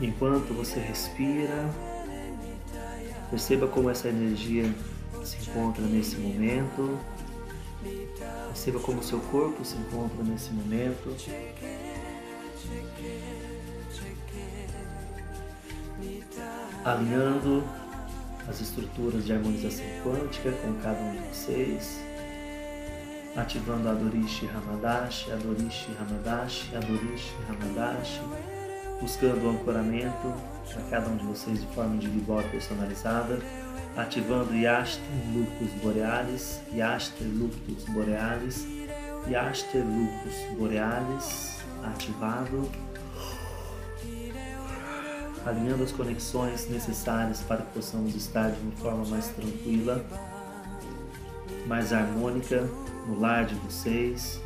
Enquanto você respira, perceba como essa energia se encontra nesse momento. Perceba como seu corpo se encontra nesse momento. Alinhando as estruturas de harmonização quântica com cada um de vocês. Ativando a Dorishi Hamadashi, a Dorishi Hamadashi, a Dorishi Hamadashi buscando o ancoramento para cada um de vocês de forma individual e personalizada, ativando Yaster Luctus Borealis, Yaster Luctus Borealis, Yaster Luctus Borealis, ativado, alinhando as conexões necessárias para que possamos estar de uma forma mais tranquila, mais harmônica no lar de vocês,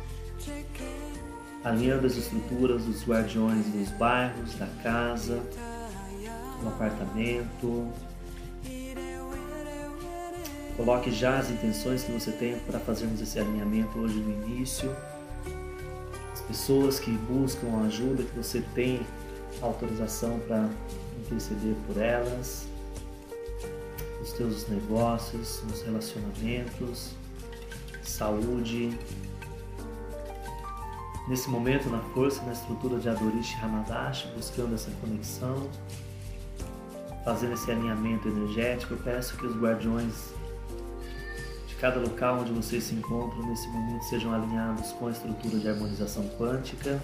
alinhando as estruturas dos guardiões dos bairros, da casa, do apartamento. Coloque já as intenções que você tem para fazermos esse alinhamento hoje no início. As pessoas que buscam ajuda, que você tem autorização para interceder por elas, os teus negócios, os relacionamentos, saúde, nesse momento na força, na estrutura de Adorish Hamadashi, buscando essa conexão, fazendo esse alinhamento energético. Eu peço que os guardiões de cada local onde vocês se encontram nesse momento sejam alinhados com a estrutura de harmonização quântica.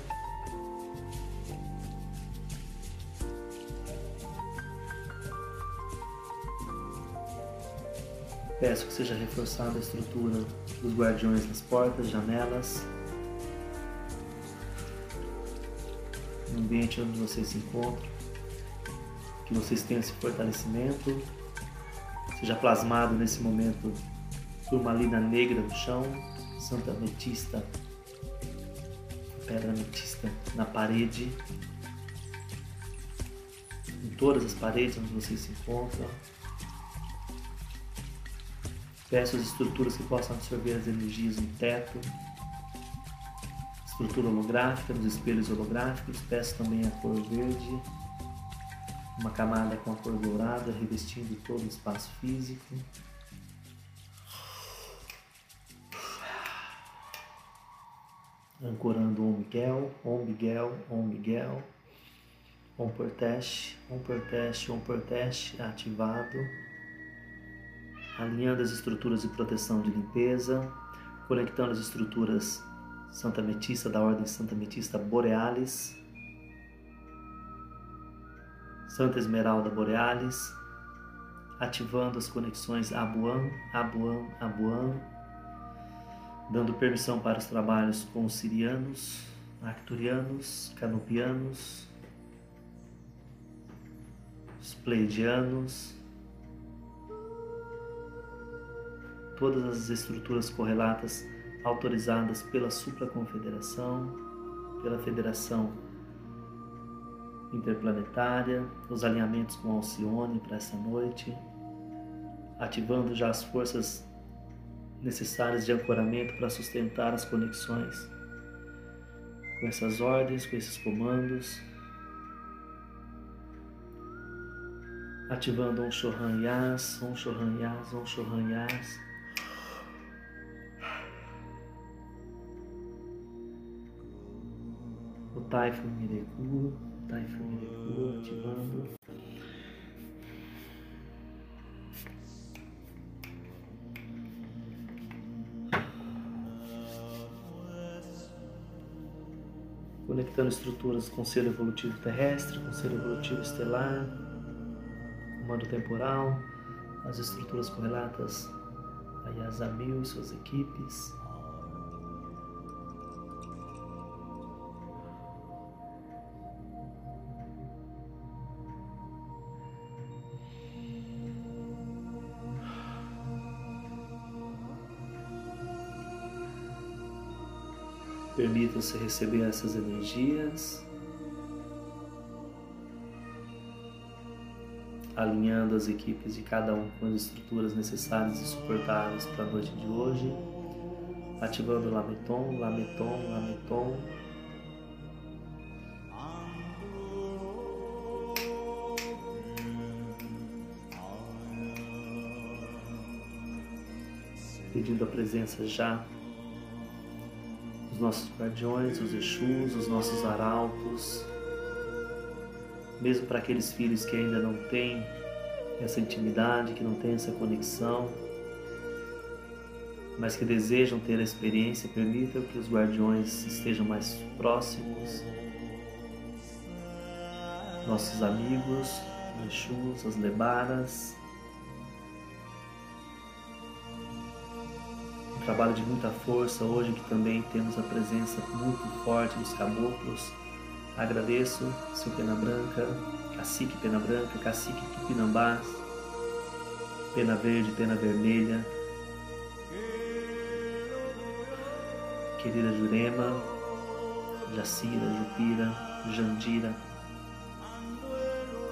Peço que seja reforçada a estrutura dos guardiões nas portas, janelas, ambiente onde vocês se encontram, que vocês tenham esse fortalecimento, seja plasmado nesse momento turmalina negra no chão, santa ametista, pedra ametista na parede, em todas as paredes onde vocês se encontram. Peço as estruturas que possam absorver as energias no teto, estrutura holográfica, nos espelhos holográficos. Peço também a cor verde, uma camada com a cor dourada revestindo todo o espaço físico. Ancorando Om Miguel, Om Miguel, Om Miguel, Om Portesh, Om Portesh, Om Portesh ativado. Alinhando as estruturas de proteção de limpeza, conectando as estruturas Santa Metista da Ordem Santa Metista Borealis, Santa Esmeralda Borealis, ativando as conexões Abuan, Abuan, Abuan, dando permissão para os trabalhos com os sirianos, arcturianos, canupianos, os pleidianos, todas as estruturas correlatas autorizadas pela supraconfederação, pela Federação Interplanetária, os alinhamentos com Alcione para essa noite, ativando já as forças necessárias de ancoramento para sustentar as conexões com essas ordens, com esses comandos, ativando um Shohan Yas, um Shohan Yas, um Shohan Yas Typhon Mireku, Typhon Mireku ativando. Conectando estruturas com ser evolutivo terrestre, com ser evolutivo estelar, comando temporal, as estruturas correlatas a Yazamil e suas equipes. Permita-se receber essas energias, alinhando as equipes de cada um com as estruturas necessárias e suportáveis para a noite de hoje, ativando Lameton, Lameton, Lameton. Pedindo a presença já dos nossos guardiões, os Exus, os nossos arautos, mesmo para aqueles filhos que ainda não têm essa intimidade, que não têm essa conexão, mas que desejam ter a experiência, permitam que os guardiões estejam mais próximos, nossos amigos, os Exus, as Lebaras, trabalho de muita força hoje, que também temos a presença muito forte dos caboclos. Agradeço, seu Pena Branca, Cacique Pena Branca, Cacique Tupinambás, Pena Verde, Pena Vermelha, querida Jurema, Jacira, Jupira, Jandira,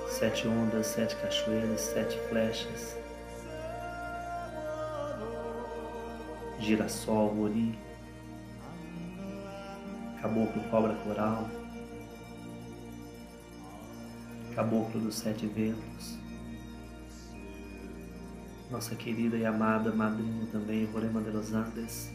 sete ondas, sete cachoeiras, sete flechas, girassol, ori, caboclo cobra coral, caboclo dos sete ventos, nossa querida e amada madrinha também, Rorema de los Andes,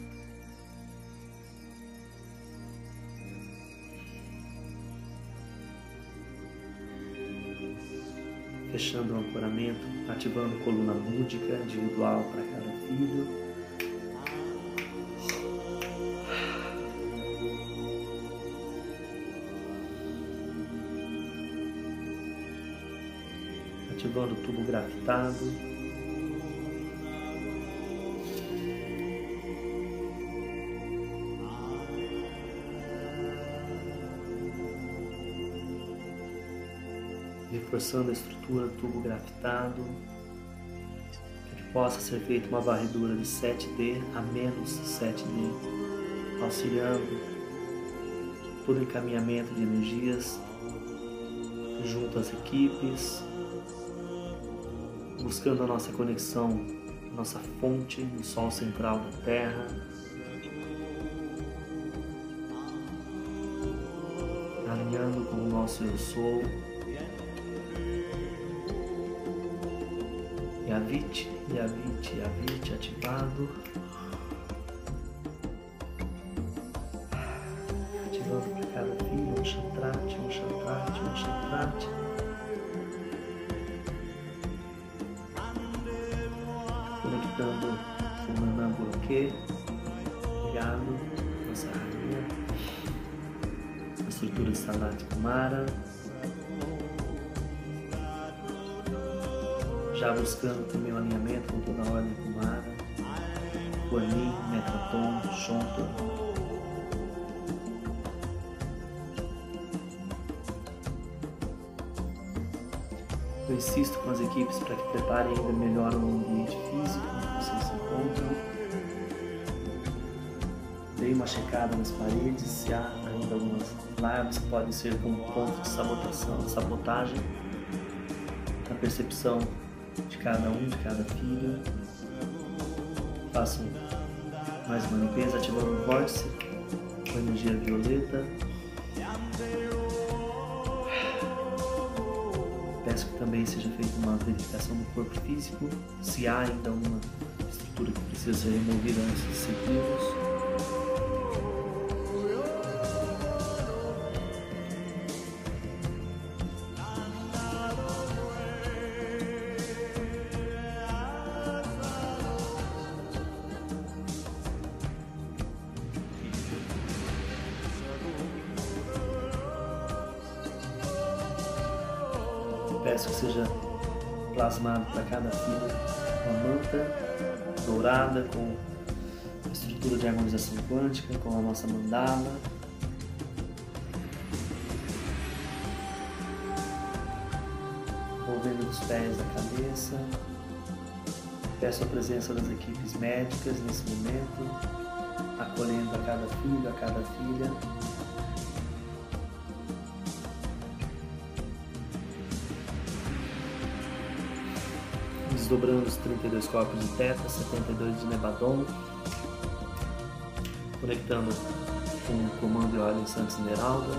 fechando o ancoramento, ativando coluna búdica individual para cada filho. Ativando o tubo grafitado. Reforçando a estrutura do tubo grafitado, que possa ser feita uma varredura de 7D a menos 7D, auxiliando todo encaminhamento de energias junto às equipes, buscando a nossa conexão, nossa fonte no Sol central da Terra. Alinhando com o nosso Eu Sou. Yavit, Yavit, Yavit ativado. Eu insisto com as equipes para que preparem ainda melhor o ambiente físico onde vocês se encontram. Dei uma checada nas paredes se há ainda algumas larvas que podem ser como ponto de sabotação, sabotagem na percepção de cada um, de cada filho. Façam mais uma limpeza ativando o vórtice com energia violeta também seja feita uma verificação do corpo físico, se há ainda uma estrutura que precisa ser removida antes de seguirmos. Quântica, com a nossa mandala. Envolvendo os pés da cabeça. Peço a presença das equipes médicas nesse momento, acolhendo a cada filho, a cada filha, desdobrando os 32 corpos de Teta, 72 de Nebadon, conectando com o comando de ordem Santos Esmeralda,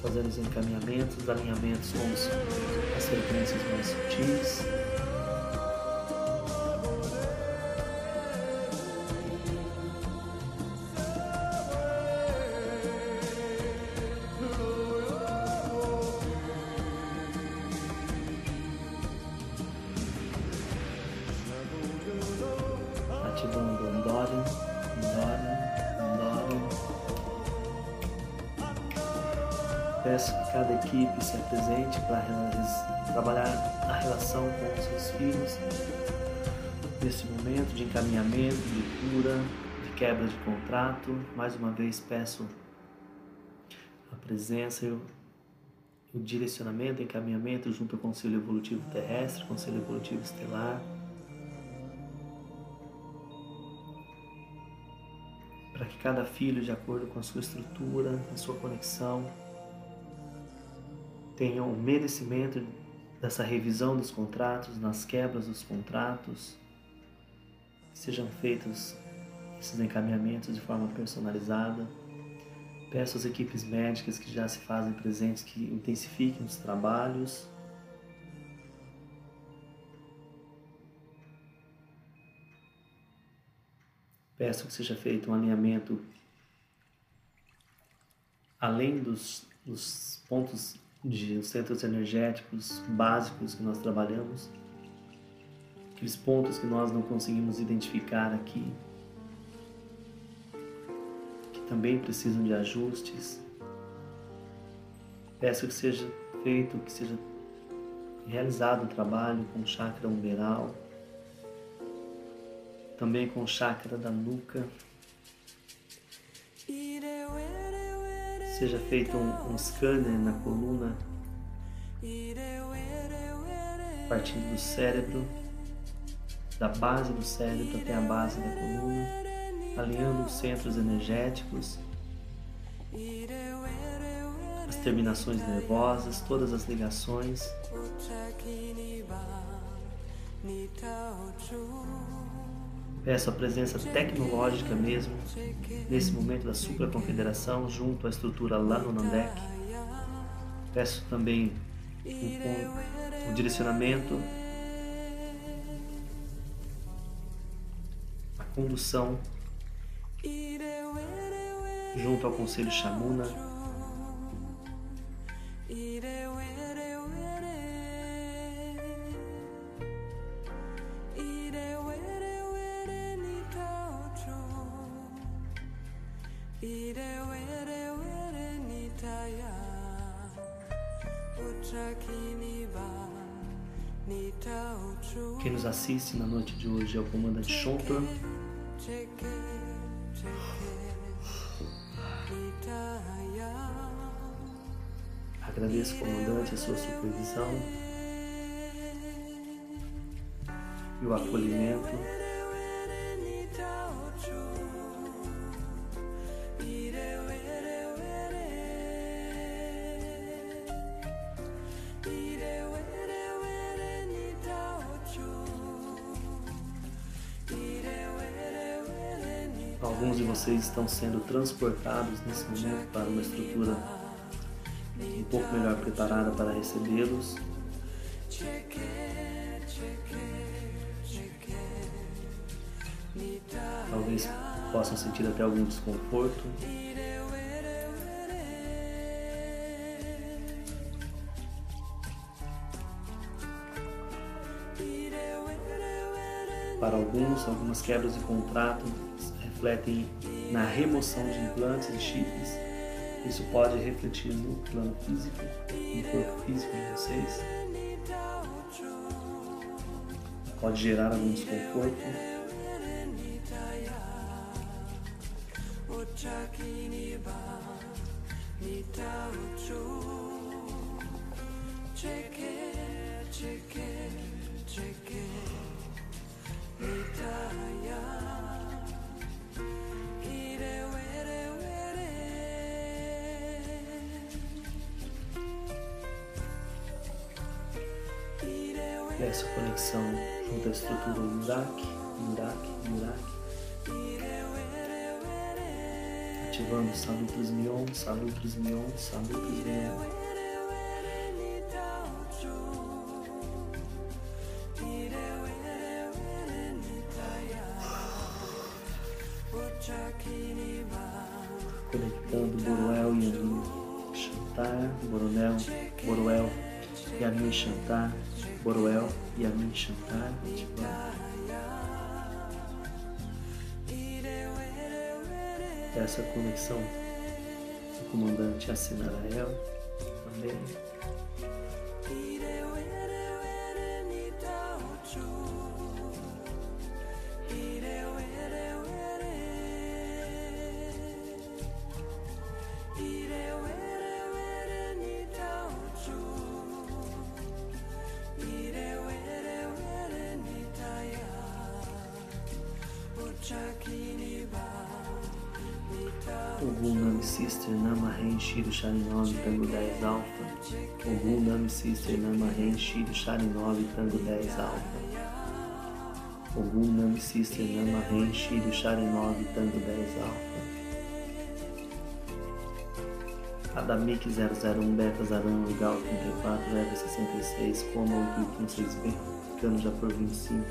fazendo os encaminhamentos, os alinhamentos com as frequências mais sutis. Nesse momento de encaminhamento, de cura, de quebra de contrato. Mais uma vez peço a presença e o, o direcionamento, encaminhamento junto ao Conselho Evolutivo Terrestre, Conselho Evolutivo Estelar. Para que cada filho, de acordo com a sua estrutura, a sua conexão, tenha o merecimento dessa revisão dos contratos, nas quebras dos contratos, sejam feitos esses encaminhamentos de forma personalizada. Peço às equipes médicas que já se fazem presentes que intensifiquem os trabalhos. Peço que seja feito um alinhamento além dos, dos pontos de centros energéticos básicos que nós trabalhamos, aqueles pontos que nós não conseguimos identificar aqui, que também precisam de ajustes. Peço que seja feito, que seja realizado o trabalho com o chakra umberal, também com o chakra da nuca. Seja feito um, um scanner na coluna, partindo do cérebro, da base do cérebro até a base da coluna, alinhando os centros energéticos, as terminações nervosas, todas as ligações. Peço a presença tecnológica mesmo, nesse momento da supraconfederação, junto à estrutura lá. Peço também o, o direcionamento, condução junto ao Conselho Shamuna Quem nos assiste na noite de hoje é o comandante Shontor. Agradeço, comandante, a sua supervisão e o acolhimento. Vocês estão sendo transportados nesse momento para uma estrutura um pouco melhor preparada para recebê-los. Talvez possam sentir até algum desconforto. Para alguns, algumas quebras de contrato refletem na remoção de implantes e chifres. Isso pode refletir no plano físico, no corpo físico de vocês. Pode gerar algum desconforto. Estrutura Murak, Murak, Murak. Ativando Salutris Mion, Salutris Essa conexão do comandante Assinarael também. Shiro Sharinov Tango 10 Alpha Ogum Nami Sister Nama Ren Shiro Sharinov Tango 10 Alpha Adamik 001 Beta Zaran Gal 34 Eva 66 Coma 886B Ficando já por 25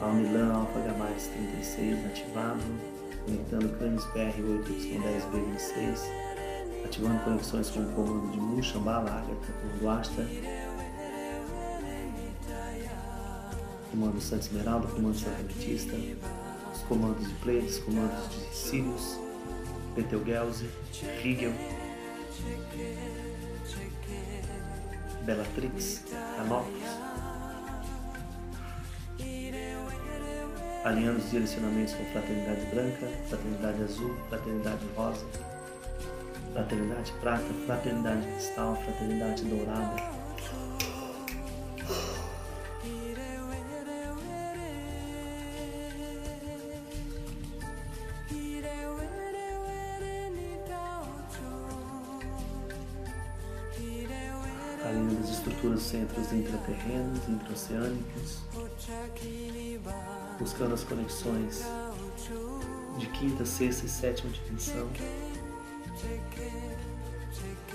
Almilan Alpha Gamma 36 ativado. Conectando Canis PR8Y10B26, ativando conexões com o comando de Mu, Shambhala, Agatha, comando Santa Esmeralda, comando Santa Ametista, os comandos de Pleiades, comandos de Sirius, Betelgeuse, Rigel, Bellatrix, Canopus, alinhando os direcionamentos com fraternidade branca, fraternidade azul, fraternidade rosa, fraternidade prata, fraternidade cristal, fraternidade dourada. Centros intraterrenos, intraoceânicos buscando as conexões de quinta, sexta e sétima dimensão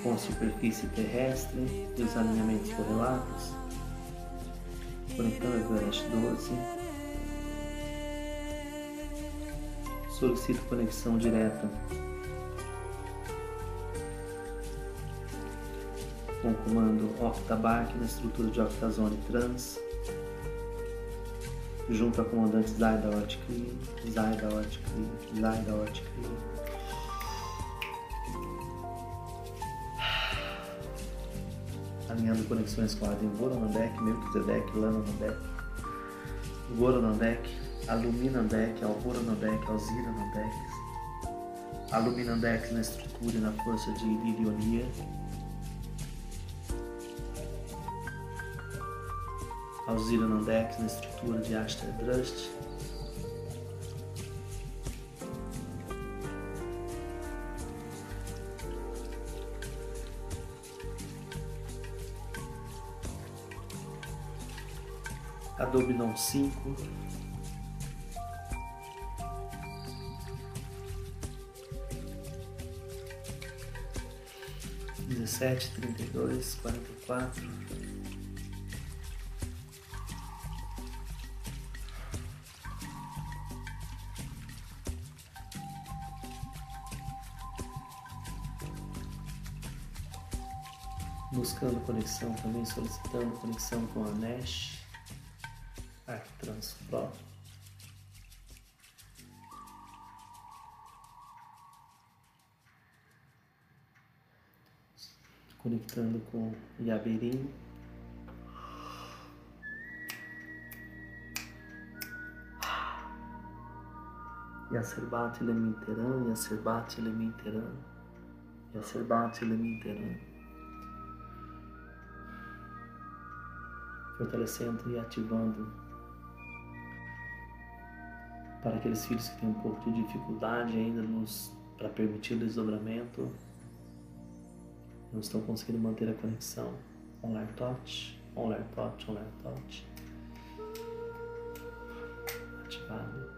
com a superfície terrestre e os alinhamentos correlatos, conectando a Everest 12. Solicito conexão direta com o comando Octabark na estrutura de Octazone Trans junto a comandante Zaida Ortkli, Zaida Ortkli, Zaida Ortkli. Alinhando conexões com a Adem Voronandek, Melchizedek, Lananandek, Voronandek, Aluminandek, Alvoronandek, Alziranandek, Aluminandek na estrutura e na força de Ilirionia, Alzira Nandex na estrutura de Aster Drust. Adobe Non 5. Dezessete, trinta e dois, quarenta e quatro. Buscando conexão também, solicitando conexão com a Nash, Arctrans Pro. Conectando com Yaberim. Yacerbat Elementeran, Yacerbat Elementeran, Yacerbat Elementeran. Fortalecendo e ativando para aqueles filhos que têm um pouco de dificuldade ainda nos para permitir o desdobramento, não estão conseguindo manter a conexão. Online touch, online touch, online touch. Ativado.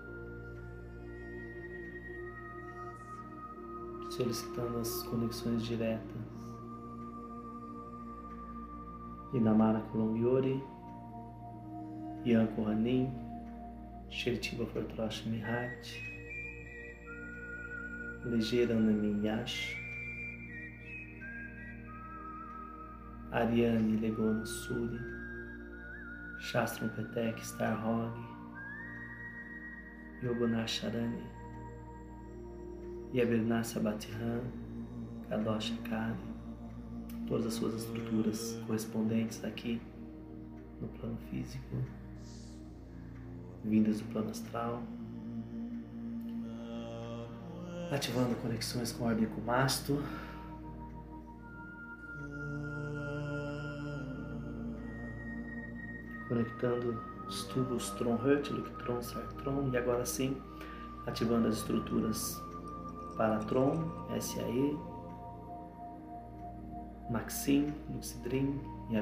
Solicitando as conexões diretas Inamara Kulongyori, Yanko Hanin, Shertiba Fortrosh Mihat, Ligeira Yash, Ariane Legono Suri, Shastram Petek Starhog, Yogunash Arani, Yabernasa Batihan, Kadosh Akari, todas as suas estruturas correspondentes aqui no plano físico, vindas do plano astral, ativando conexões com o orbicumasto. Conectando os tubos Tron-Hurt, Luctron, Sartron e agora sim ativando as estruturas Paratron, SAE, Maxim, Lucidrim e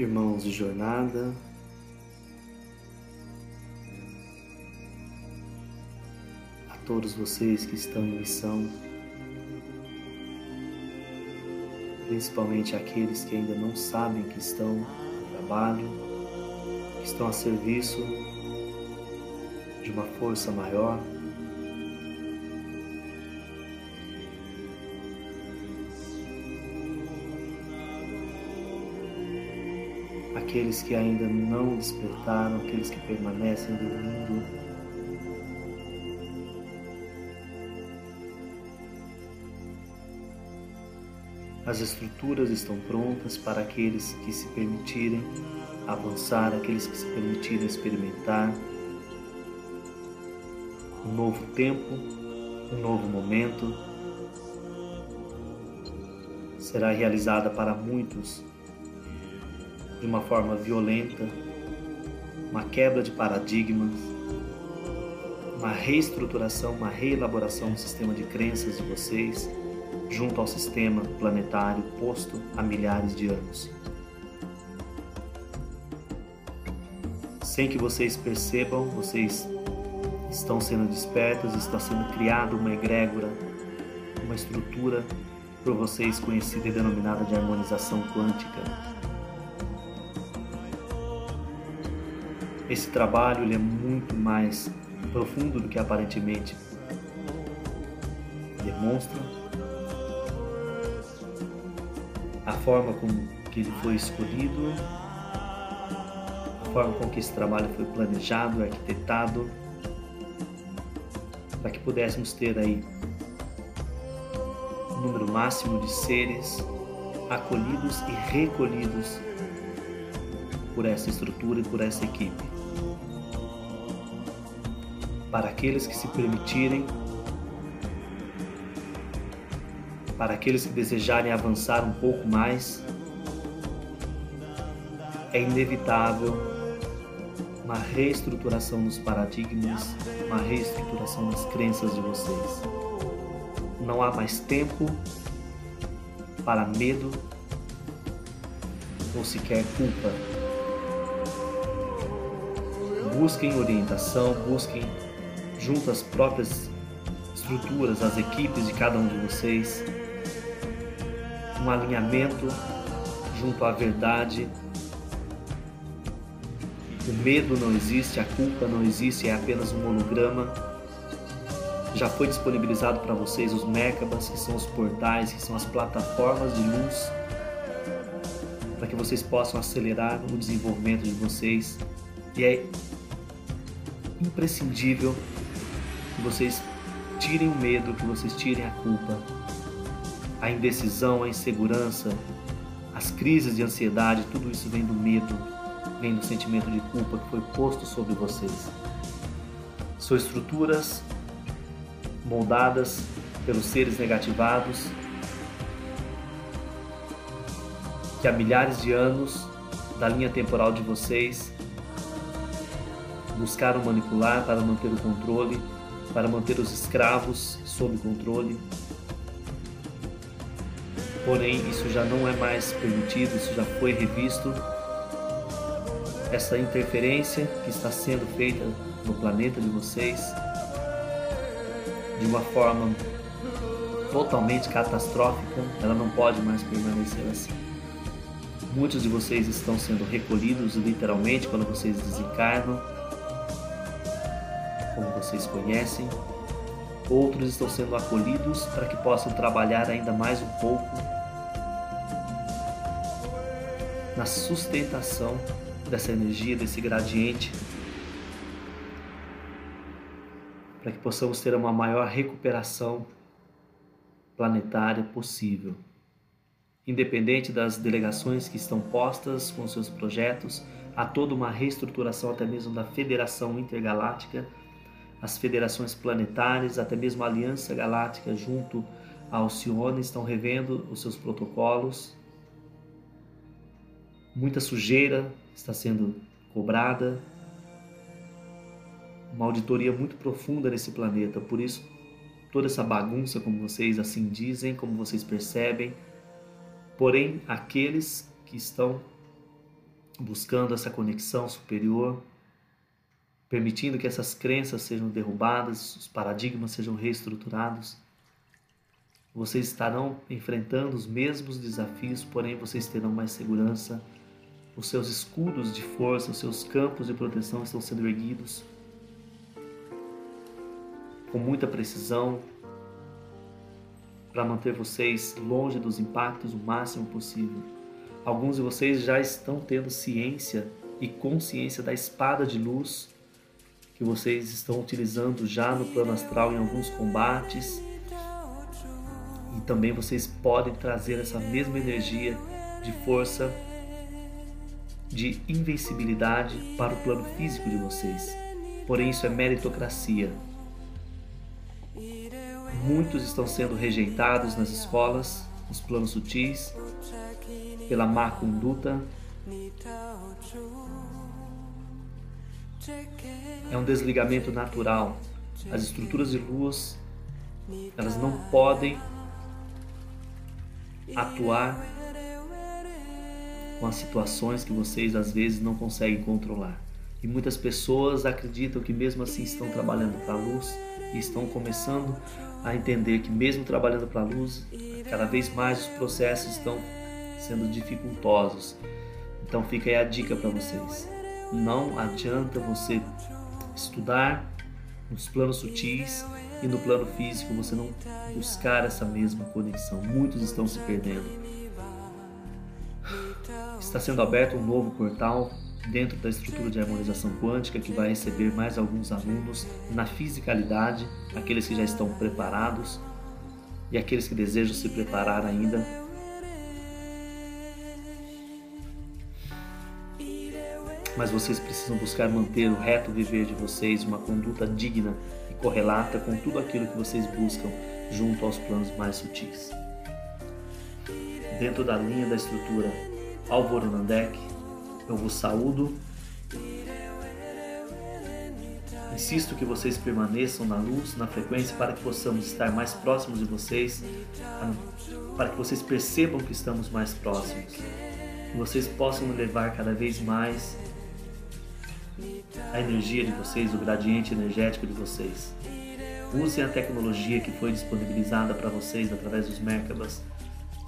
irmãos de jornada, a todos vocês que estão em missão, principalmente aqueles que ainda não sabem que estão no trabalho, que estão a serviço de uma força maior. Aqueles que ainda não despertaram, aqueles que permanecem dormindo. As estruturas estão prontas para aqueles que se permitirem avançar, aqueles que se permitirem experimentar um novo tempo, um novo momento. Será realizada para muitos de uma forma violenta, uma quebra de paradigmas, uma reestruturação, uma reelaboração do sistema de crenças de vocês junto ao sistema planetário posto há milhares de anos. Sem que vocês percebam, vocês estão sendo despertos, está sendo criada uma egrégora, uma estrutura por vocês conhecida e denominada de harmonização quântica Esse trabalho ele é muito mais profundo do que aparentemente demonstra. A forma com que ele foi escolhido, a forma com que esse trabalho foi planejado, arquitetado, para que pudéssemos ter aí um número máximo de seres acolhidos e recolhidos por essa estrutura e por essa equipe para aqueles que se permitirem, para aqueles que desejarem avançar um pouco mais, é inevitável uma reestruturação dos paradigmas, uma reestruturação das crenças de vocês. Não há mais tempo para medo ou sequer culpa. Busquem orientação, busquem junto às próprias estruturas, as equipes de cada um de vocês, um alinhamento junto à verdade. O medo não existe, a culpa não existe, é apenas um holograma. Já foi disponibilizado para vocês os Merkabas, que são os portais, que são as plataformas de luz, para que vocês possam acelerar o desenvolvimento de vocês. E é imprescindível que vocês tirem o medo, que vocês tirem a culpa, a indecisão, a insegurança, as crises de ansiedade, tudo isso vem do medo, vem do sentimento de culpa que foi posto sobre vocês. São estruturas moldadas pelos seres negativados que há milhares de anos da linha temporal de vocês buscaram manipular para manter o controle, para manter os escravos sob controle. Porém, isso já não é mais permitido, isso já foi revisto. Essa interferência que está sendo feita no planeta de vocês de uma forma totalmente catastrófica, ela não pode mais permanecer assim. Muitos de vocês estão sendo recolhidos literalmente quando vocês desencarnam, como vocês conhecem. Outros estão sendo acolhidos para que possam trabalhar ainda mais um pouco na sustentação dessa energia, desse gradiente, para que possamos ter uma maior recuperação planetária possível. Independente das delegações que estão postas com seus projetos, há toda uma reestruturação até mesmo da Federação Intergaláctica as federações planetárias, até mesmo a Aliança Galáctica junto à Alcione estão revendo os seus protocolos. Muita sujeira está sendo cobrada. Uma auditoria muito profunda nesse planeta, por isso toda essa bagunça, como vocês assim dizem, como vocês percebem. Porém, aqueles que estão buscando essa conexão superior, permitindo que essas crenças sejam derrubadas, os paradigmas sejam reestruturados. Vocês estarão enfrentando os mesmos desafios, porém vocês terão mais segurança. Os seus escudos de força, os seus campos de proteção estão sendo erguidos com muita precisão para manter vocês longe dos impactos o máximo possível. Alguns de vocês já estão tendo ciência e consciência da espada de luz que vocês estão utilizando já no plano astral em alguns combates. E também vocês podem trazer essa mesma energia de força, de invencibilidade para o plano físico de vocês. Porém, isso é meritocracia. Muitos estão sendo rejeitados nas escolas, nos planos sutis, pela má conduta, é um desligamento natural. As estruturas de luz, elas não podem atuar com as situações que vocês às vezes não conseguem controlar. E muitas pessoas acreditam que mesmo assim estão trabalhando para a luz e estão começando a entender que mesmo trabalhando para a luz, cada vez mais os processos estão sendo dificultosos. Então fica aí a dica para vocês. Não adianta você estudar nos planos sutis e no plano físico você não buscar essa mesma conexão. Muitos estão se perdendo. Está sendo aberto um novo portal dentro da estrutura de harmonização quântica que vai receber mais alguns alunos na fisicalidade, aqueles que já estão preparados e aqueles que desejam se preparar ainda mas vocês precisam buscar manter o reto viver de vocês, uma conduta digna e correlata com tudo aquilo que vocês buscam junto aos planos mais sutis. Dentro da linha da estrutura Álvaro Nandek, eu vos saúdo. Insisto que vocês permaneçam na luz, na frequência, para que possamos estar mais próximos de vocês, para que vocês percebam que estamos mais próximos, que vocês possam levar cada vez mais a energia de vocês, o gradiente energético de vocês. Usem a tecnologia que foi disponibilizada para vocês através dos Merkabas.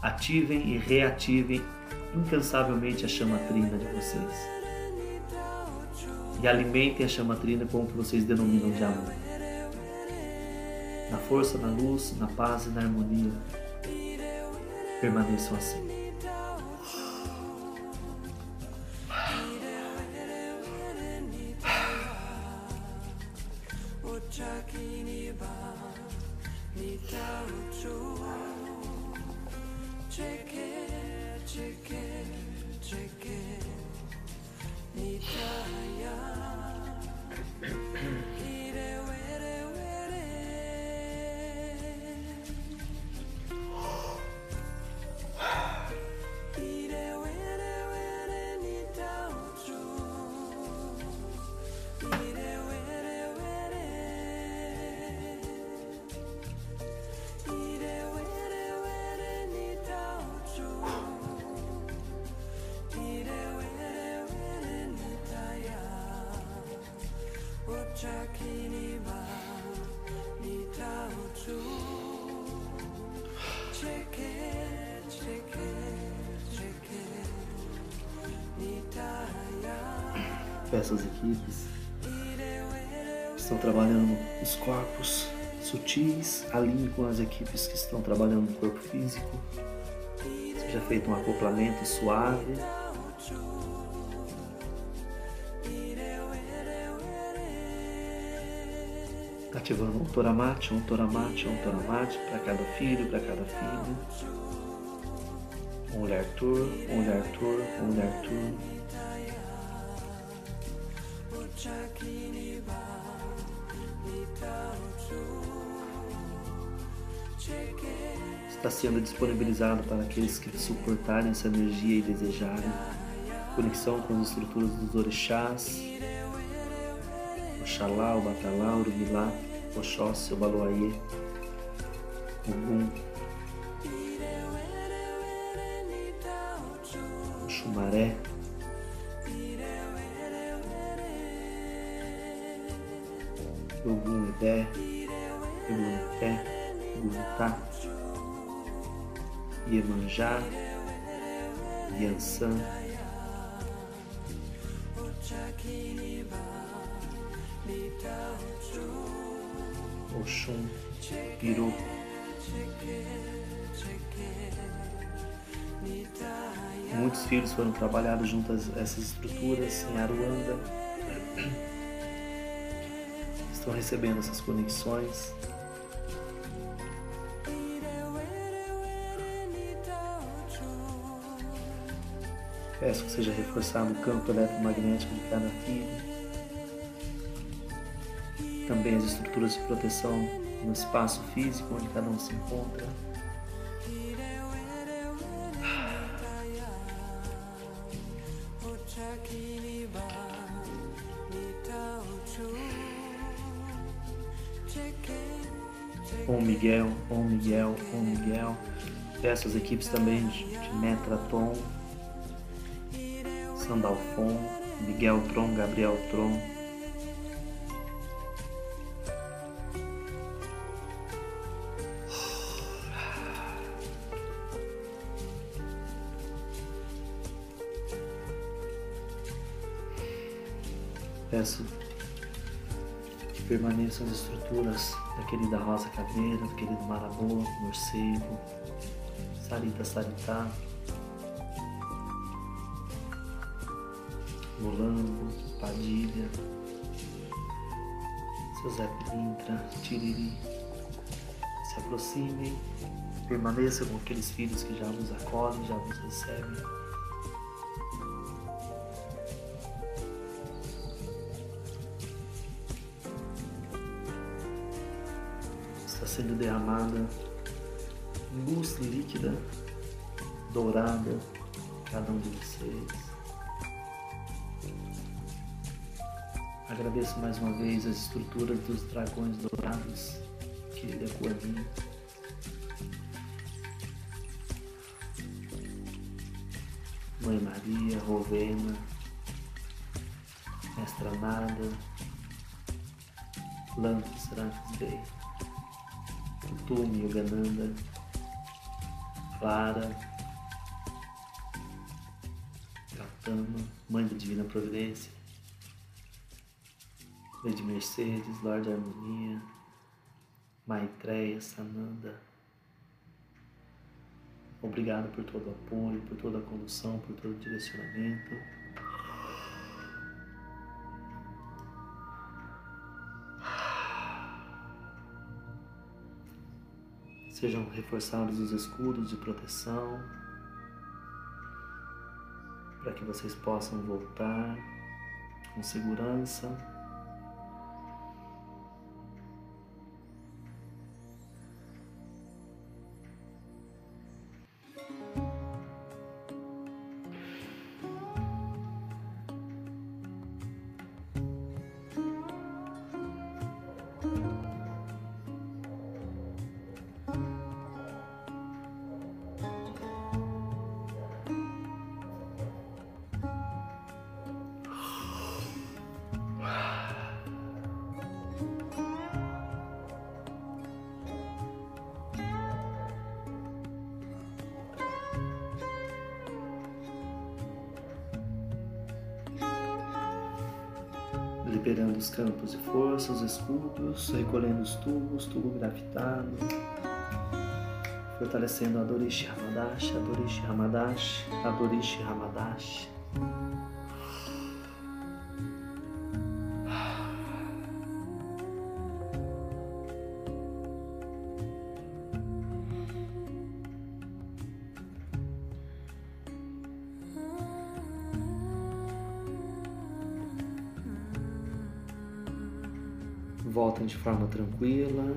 Ativem e reativem incansavelmente a chama trina de vocês. E alimentem a chama trina com o que vocês denominam de amor. Na força, na luz, na paz e na harmonia. Permaneçam assim. Estão trabalhando os corpos sutis, alinhe com as equipes que estão trabalhando no corpo físico. Seja feito um acoplamento suave. Ativando um toramate, um toramate, um toramate para cada filho, para cada filho. Um olhar tur, um olhar tur, um olhar tur. Sendo disponibilizado para aqueles que suportarem essa energia e desejarem. Conexão com as estruturas dos orixás, Oxalá, o Batalá, o Urubilá, Oxóssi, o Baloaê, Ogum, o Xumaré, Ogum Ebé, Eguneté, Gurutá, Iemanjá, Yansan, Oxum, Piru, Muitos filhos foram trabalhados junto a essas estruturas em Aruanda. Estão recebendo essas conexões. Peço que seja reforçado o campo eletromagnético de cada filho. Também as estruturas de proteção no espaço físico onde cada um se encontra. Om Miguel, Om Miguel, Om Miguel. Peço às equipes também de, Metraton, Sandalfon, Miguel Tron, Gabriel Tron. Peço que permaneçam as estruturas da querida Rosa Caveira, do querido Marabô, Morcego, Sarita Sarita, Molango, Padilha, Zé Pilintra, Tiriri. Se aproximem, permaneçam com aqueles filhos que já vos acolhem, já vos recebem. Está sendo derramada luz líquida, dourada, cada um de vocês. Agradeço mais uma vez as estruturas dos dragões dourados, querida Coaninha. Mãe Maria, Rovena, Mestra Nada, Lantos Rantes Bey. Yogananda, Clara, Gautama, Mãe da Divina Providência, Lady Mercedes, Lorde Harmonia, Maitreya, Sananda. Obrigado por todo o apoio, por toda a condução, por todo o direcionamento. Sejam reforçados os escudos de proteção para que vocês possam voltar com segurança. Liberando os campos de força, os escudos, recolhendo os tubos, tubo gravitado, fortalecendo a Dorishi Hamadashi, a Dorishi Hamadashi, a Dorishi Hamadashi. Tranquila,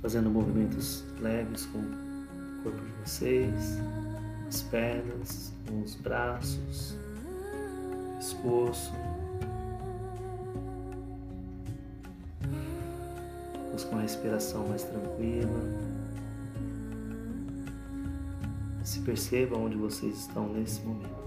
fazendo movimentos leves com o corpo de vocês, as pernas, com os braços, pescoço. Busca uma respiração mais tranquila. Se percebam onde vocês estão nesse momento.